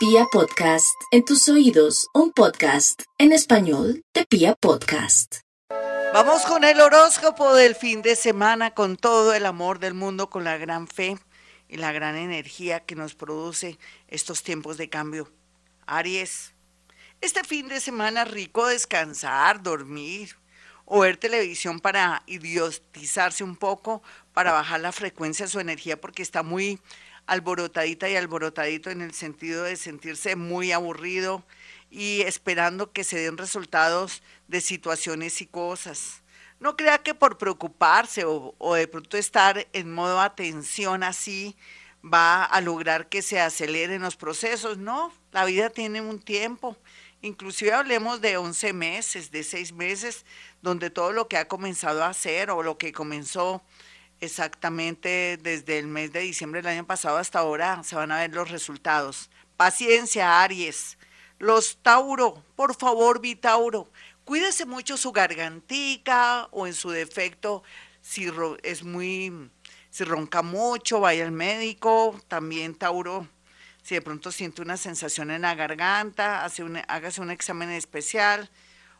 Pia Podcast, en tus oídos, un podcast en español de Pia Podcast. Vamos con el horóscopo del fin de semana, con todo el amor del mundo, con la gran fe y la gran energía que nos produce estos tiempos de cambio. Aries, este fin de semana rico descansar, dormir o ver televisión para idiotizarse un poco, para bajar la frecuencia de su energía porque está muy alborotadita y alborotadito en el sentido de sentirse muy aburrido y esperando que se den resultados de situaciones y cosas. No crea que por preocuparse o, de pronto estar en modo atención así va a lograr que se aceleren los procesos. No, la vida tiene un tiempo. Inclusive hablemos de 11 meses, de 6 meses, donde todo lo que ha comenzado a hacer o lo que comenzó exactamente desde el mes de diciembre del año pasado hasta ahora se van a ver los resultados. Paciencia, Aries. Los Tauro, por favor, vi Tauro, cuídese mucho su gargantica o en su defecto, si es muy, si ronca mucho, vaya al médico. También Tauro, si de pronto siente una sensación en la garganta, hace un, hágase un examen especial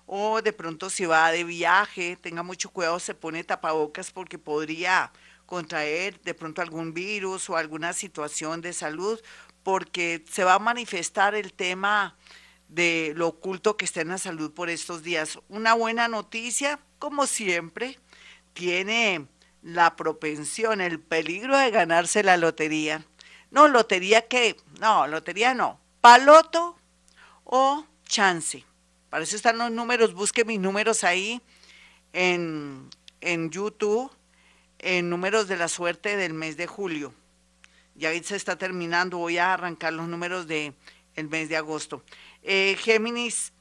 o de pronto si va de viaje, tenga mucho cuidado, se pone tapabocas porque podría contraer de pronto algún virus o alguna situación de salud, porque se va a manifestar el tema de lo oculto que está en la salud por estos días. Una buena noticia, como siempre, tiene la propensión, el peligro de ganarse la lotería. No, lotería que, no, lotería no, paloto o chance. Para eso están los números. Busque mis números ahí en, en YouTube, en números de la suerte del mes de julio. Ya se está terminando. Voy a arrancar los números del el mes de agosto. Eh, Géminis.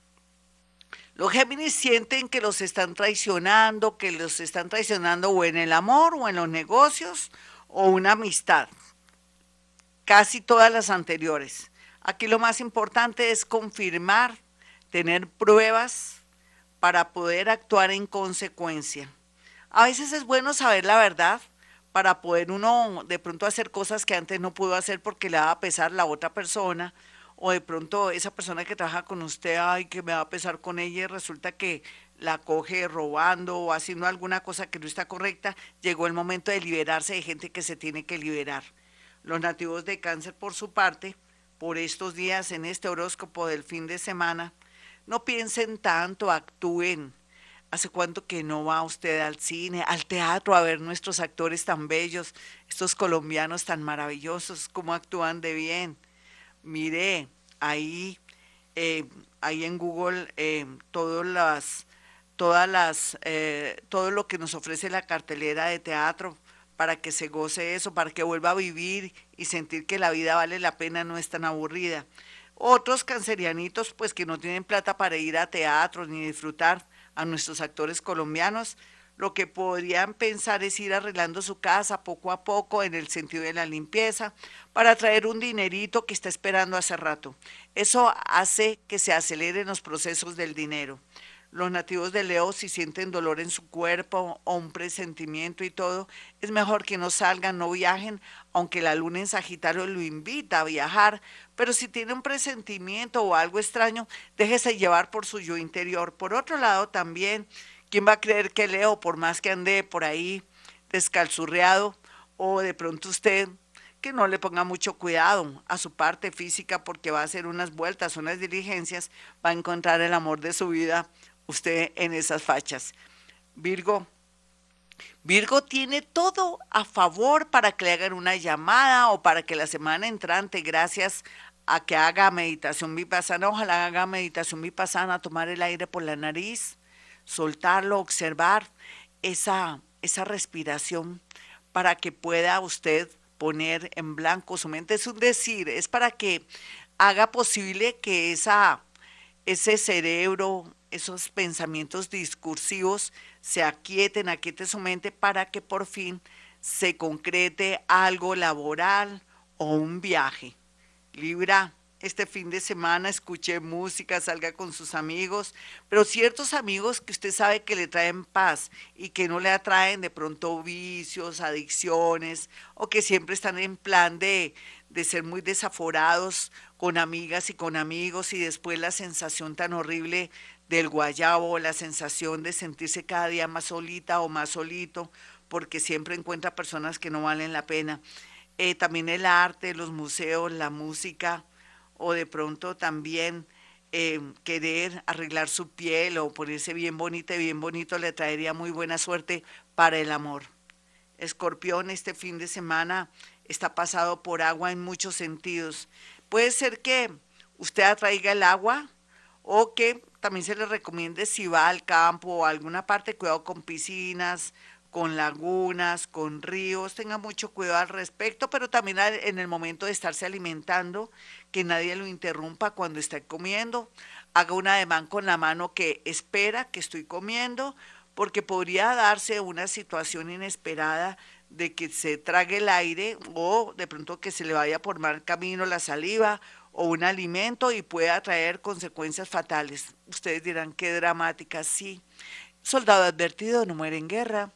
Los Géminis sienten que los están traicionando, que los están traicionando o en el amor o en los negocios o una amistad. Casi todas las anteriores. Aquí lo más importante es confirmar tener pruebas para poder actuar en consecuencia. A veces es bueno saber la verdad para poder uno de pronto hacer cosas que antes no pudo hacer porque le va a pesar la otra persona o de pronto esa persona que trabaja con usted, ay, que me va a pesar con ella resulta que la coge robando o haciendo alguna cosa que no está correcta, llegó el momento de liberarse de gente que se tiene que liberar. Los nativos de cáncer, por su parte, por estos días en este horóscopo del fin de semana, no piensen tanto, actúen. ¿Hace cuánto que no va usted al cine, al teatro, a ver nuestros actores tan bellos, estos colombianos tan maravillosos, cómo actúan de bien? Mire, ahí, eh, ahí en Google, eh, todas las, todas las, eh, todo lo que nos ofrece la cartelera de teatro para que se goce eso, para que vuelva a vivir y sentir que la vida vale la pena, no es tan aburrida. Otros cancerianitos, pues que no tienen plata para ir a teatros ni disfrutar a nuestros actores colombianos, lo que podrían pensar es ir arreglando su casa poco a poco en el sentido de la limpieza para traer un dinerito que está esperando hace rato. Eso hace que se aceleren los procesos del dinero. Los nativos de Leo, si sienten dolor en su cuerpo o un presentimiento y todo, es mejor que no salgan, no viajen, aunque la luna en Sagitario lo invita a viajar, pero si tiene un presentimiento o algo extraño, déjese llevar por su yo interior. Por otro lado, también, ¿quién va a creer que Leo, por más que ande por ahí descalzurreado, o de pronto usted que no le ponga mucho cuidado a su parte física porque va a hacer unas vueltas, unas diligencias, va a encontrar el amor de su vida usted en esas fachas. Virgo, Virgo tiene todo a favor para que le hagan una llamada o para que la semana entrante, gracias a que haga meditación vipassana, ojalá haga meditación vipassana, tomar el aire por la nariz, soltarlo, observar esa, esa respiración para que pueda usted poner en blanco su mente. Es un decir, es para que haga posible que esa, ese cerebro, esos pensamientos discursivos se aquieten, aquiete su mente para que por fin se concrete algo laboral o un viaje. Libra, este fin de semana escuche música, salga con sus amigos, pero ciertos amigos que usted sabe que le traen paz y que no le atraen de pronto vicios, adicciones o que siempre están en plan de, de ser muy desaforados con amigas y con amigos y después la sensación tan horrible del guayabo, la sensación de sentirse cada día más solita o más solito, porque siempre encuentra personas que no valen la pena. Eh, también el arte, los museos, la música, o de pronto también eh, querer arreglar su piel o ponerse bien bonita y bien bonito le traería muy buena suerte para el amor. Escorpión este fin de semana está pasado por agua en muchos sentidos. Puede ser que usted atraiga el agua o que también se le recomiende si va al campo o a alguna parte, cuidado con piscinas, con lagunas, con ríos, tenga mucho cuidado al respecto, pero también en el momento de estarse alimentando, que nadie lo interrumpa cuando esté comiendo, haga un ademán con la mano que espera que estoy comiendo, porque podría darse una situación inesperada de que se trague el aire o de pronto que se le vaya por mal camino la saliva o un alimento y pueda traer consecuencias fatales. Ustedes dirán, qué dramática, sí. Soldado advertido no muere en guerra.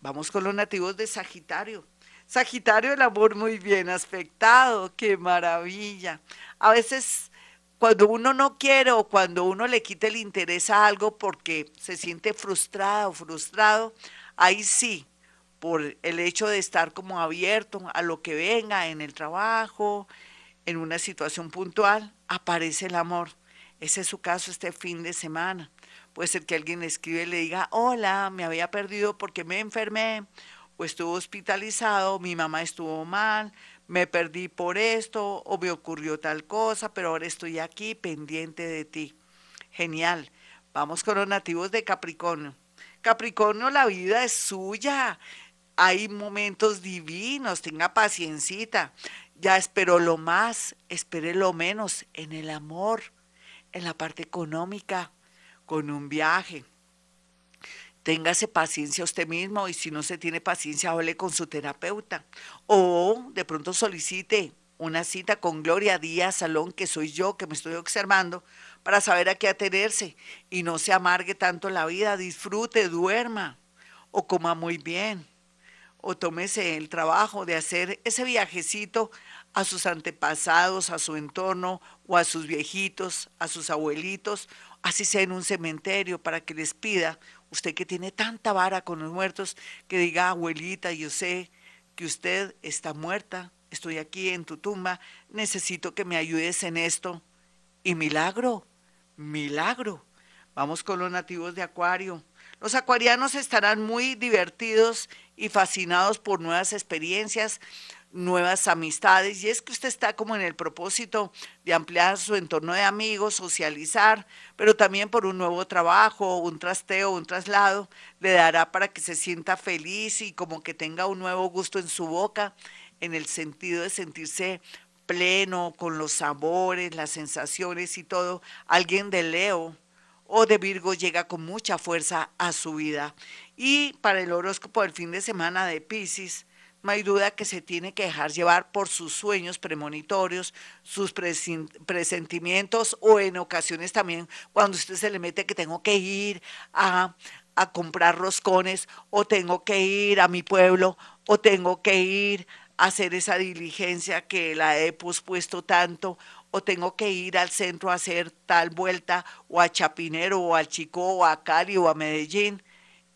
Vamos con los nativos de Sagitario. Sagitario, el amor muy bien aspectado, qué maravilla. A veces cuando uno no quiere o cuando uno le quita el interés a algo porque se siente frustrado o frustrado, ahí sí, por el hecho de estar como abierto a lo que venga en el trabajo, en una situación puntual, aparece el amor. Ese es su caso este fin de semana. Puede ser que alguien le escribe y le diga, hola, me había perdido porque me enfermé o estuve hospitalizado, mi mamá estuvo mal, me perdí por esto o me ocurrió tal cosa, pero ahora estoy aquí pendiente de ti. Genial. Vamos con los nativos de Capricornio. Capricornio, la vida es suya. Hay momentos divinos, tenga paciencita. Ya esperó lo más, espere lo menos en el amor, en la parte económica con un viaje. Téngase paciencia usted mismo y si no se tiene paciencia, hable con su terapeuta. O de pronto solicite una cita con Gloria Díaz Salón, que soy yo que me estoy observando, para saber a qué atenerse y no se amargue tanto la vida, disfrute, duerma o coma muy bien o tómese el trabajo de hacer ese viajecito a sus antepasados, a su entorno o a sus viejitos, a sus abuelitos así sea en un cementerio, para que les pida, usted que tiene tanta vara con los muertos, que diga, abuelita, yo sé que usted está muerta, estoy aquí en tu tumba, necesito que me ayudes en esto. Y milagro, milagro. Vamos con los nativos de Acuario. Los acuarianos estarán muy divertidos y fascinados por nuevas experiencias, nuevas amistades y es que usted está como en el propósito de ampliar su entorno de amigos, socializar, pero también por un nuevo trabajo, un trasteo, un traslado, le dará para que se sienta feliz y como que tenga un nuevo gusto en su boca, en el sentido de sentirse pleno con los sabores, las sensaciones y todo. Alguien de Leo o de Virgo llega con mucha fuerza a su vida. Y para el horóscopo del fin de semana de Pisces, no hay duda que se tiene que dejar llevar por sus sueños premonitorios, sus presentimientos o en ocasiones también cuando usted se le mete que tengo que ir a, a comprar roscones o tengo que ir a mi pueblo o tengo que ir a hacer esa diligencia que la he pospuesto tanto o tengo que ir al centro a hacer tal vuelta o a Chapinero o al Chico o a Cali o a Medellín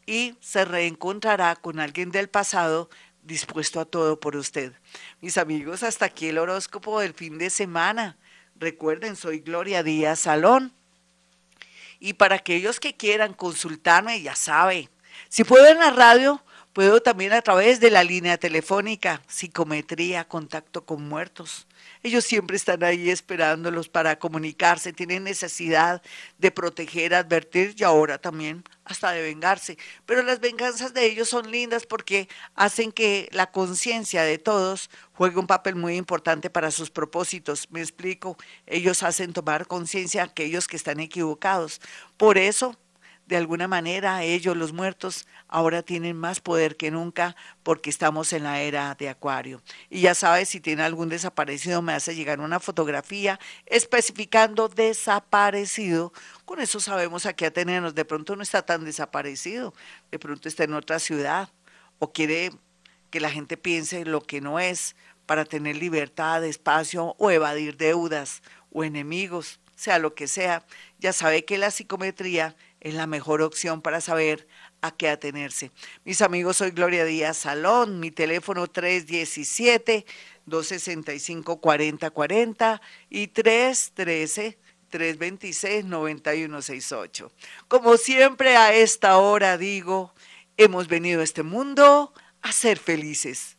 y se reencontrará con alguien del pasado dispuesto a todo por usted. Mis amigos, hasta aquí el horóscopo del fin de semana. Recuerden, soy Gloria Díaz Salón. Y para aquellos que quieran consultarme, ya sabe, si puedo en la radio, puedo también a través de la línea telefónica, psicometría, contacto con muertos. Ellos siempre están ahí esperándolos para comunicarse, tienen necesidad de proteger, advertir y ahora también hasta de vengarse. Pero las venganzas de ellos son lindas porque hacen que la conciencia de todos juegue un papel muy importante para sus propósitos. Me explico, ellos hacen tomar conciencia a aquellos que están equivocados. Por eso de alguna manera ellos, los muertos, ahora tienen más poder que nunca porque estamos en la era de Acuario. Y ya sabes, si tiene algún desaparecido, me hace llegar una fotografía especificando desaparecido. Con eso sabemos a qué atenernos. De pronto no está tan desaparecido, de pronto está en otra ciudad o quiere que la gente piense lo que no es para tener libertad, espacio o evadir deudas o enemigos, sea lo que sea, ya sabe que la psicometría es la mejor opción para saber a qué atenerse. Mis amigos, soy Gloria Díaz Salón, mi teléfono 317-265-4040 y 313-326-9168. Como siempre a esta hora digo, hemos venido a este mundo a ser felices.